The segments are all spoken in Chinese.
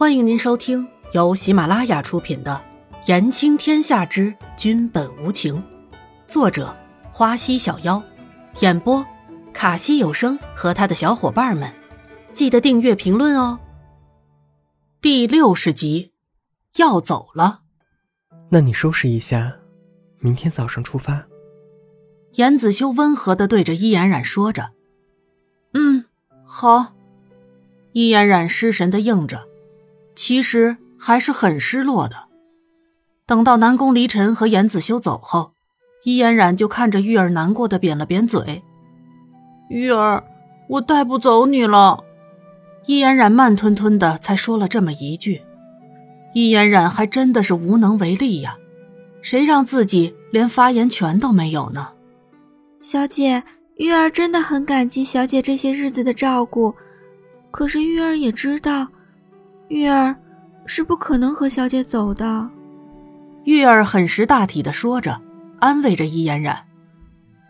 欢迎您收听由喜马拉雅出品的《言情天下之君本无情》，作者花溪小妖，演播卡西有声和他的小伙伴们。记得订阅、评论哦。第六十集，要走了。那你收拾一下，明天早上出发。严子修温和的对着伊嫣然说着：“嗯，好。”伊嫣然失神的应着。其实还是很失落的。等到南宫离尘和严子修走后，伊嫣然就看着玉儿难过的扁了扁嘴：“玉儿，我带不走你了。”伊嫣然慢吞吞的才说了这么一句。伊嫣然还真的是无能为力呀，谁让自己连发言权都没有呢？小姐，玉儿真的很感激小姐这些日子的照顾，可是玉儿也知道。玉儿是不可能和小姐走的。玉儿很识大体的说着，安慰着伊嫣然：“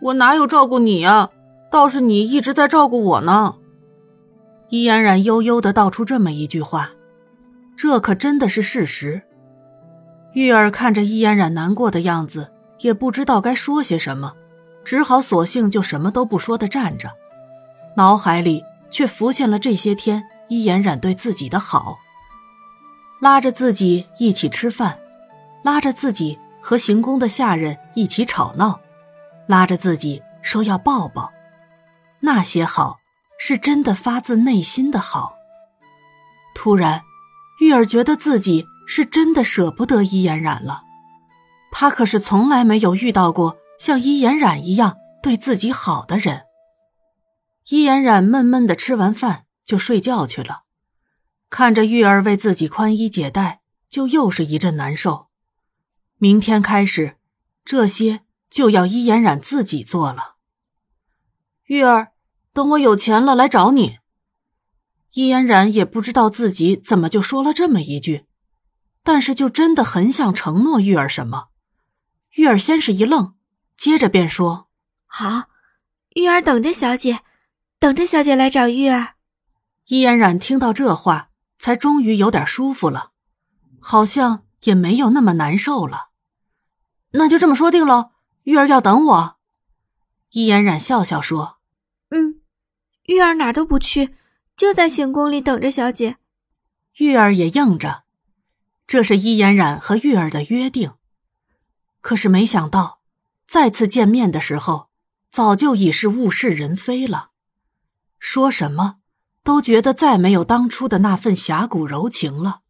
我哪有照顾你呀？倒是你一直在照顾我呢。”伊嫣然悠悠的道出这么一句话，这可真的是事实。玉儿看着伊嫣然难过的样子，也不知道该说些什么，只好索性就什么都不说的站着，脑海里却浮现了这些天伊嫣然对自己的好。拉着自己一起吃饭，拉着自己和行宫的下人一起吵闹，拉着自己说要抱抱，那些好是真的发自内心的好。突然，玉儿觉得自己是真的舍不得伊嫣然了，她可是从来没有遇到过像伊嫣然一样对自己好的人。伊嫣然闷闷的吃完饭就睡觉去了。看着玉儿为自己宽衣解带，就又是一阵难受。明天开始，这些就要伊嫣然自己做了。玉儿，等我有钱了来找你。伊嫣然也不知道自己怎么就说了这么一句，但是就真的很想承诺玉儿什么。玉儿先是一愣，接着便说：“好，玉儿等着小姐，等着小姐来找玉儿。”伊嫣然听到这话。才终于有点舒服了，好像也没有那么难受了。那就这么说定了，玉儿要等我。伊嫣然笑笑说：“嗯，玉儿哪都不去，就在行宫里等着小姐。”玉儿也应着，这是伊嫣然和玉儿的约定。可是没想到，再次见面的时候，早就已是物是人非了。说什么？都觉得再没有当初的那份侠骨柔情了。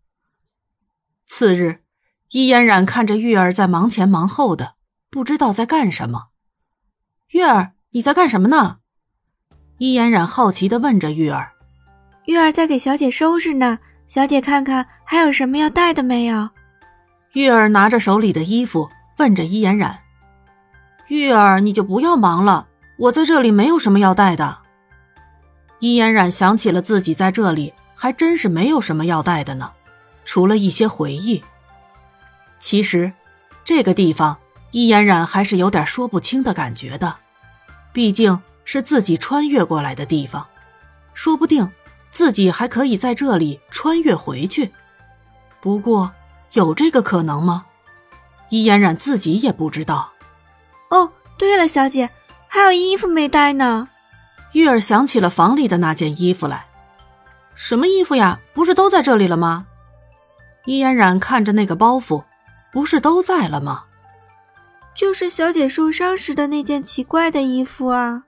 次日，伊嫣然看着玉儿在忙前忙后的，不知道在干什么。玉儿，你在干什么呢？伊嫣然好奇的问着玉儿。玉儿在给小姐收拾呢，小姐看看还有什么要带的没有？玉儿拿着手里的衣服问着伊嫣然。玉儿，你就不要忙了，我在这里没有什么要带的。伊嫣然想起了自己在这里，还真是没有什么要带的呢，除了一些回忆。其实，这个地方伊嫣然还是有点说不清的感觉的，毕竟是自己穿越过来的地方，说不定自己还可以在这里穿越回去。不过，有这个可能吗？伊嫣然自己也不知道。哦，对了，小姐，还有衣服没带呢。玉儿想起了房里的那件衣服来，什么衣服呀？不是都在这里了吗？伊嫣然看着那个包袱，不是都在了吗？就是小姐受伤时的那件奇怪的衣服啊。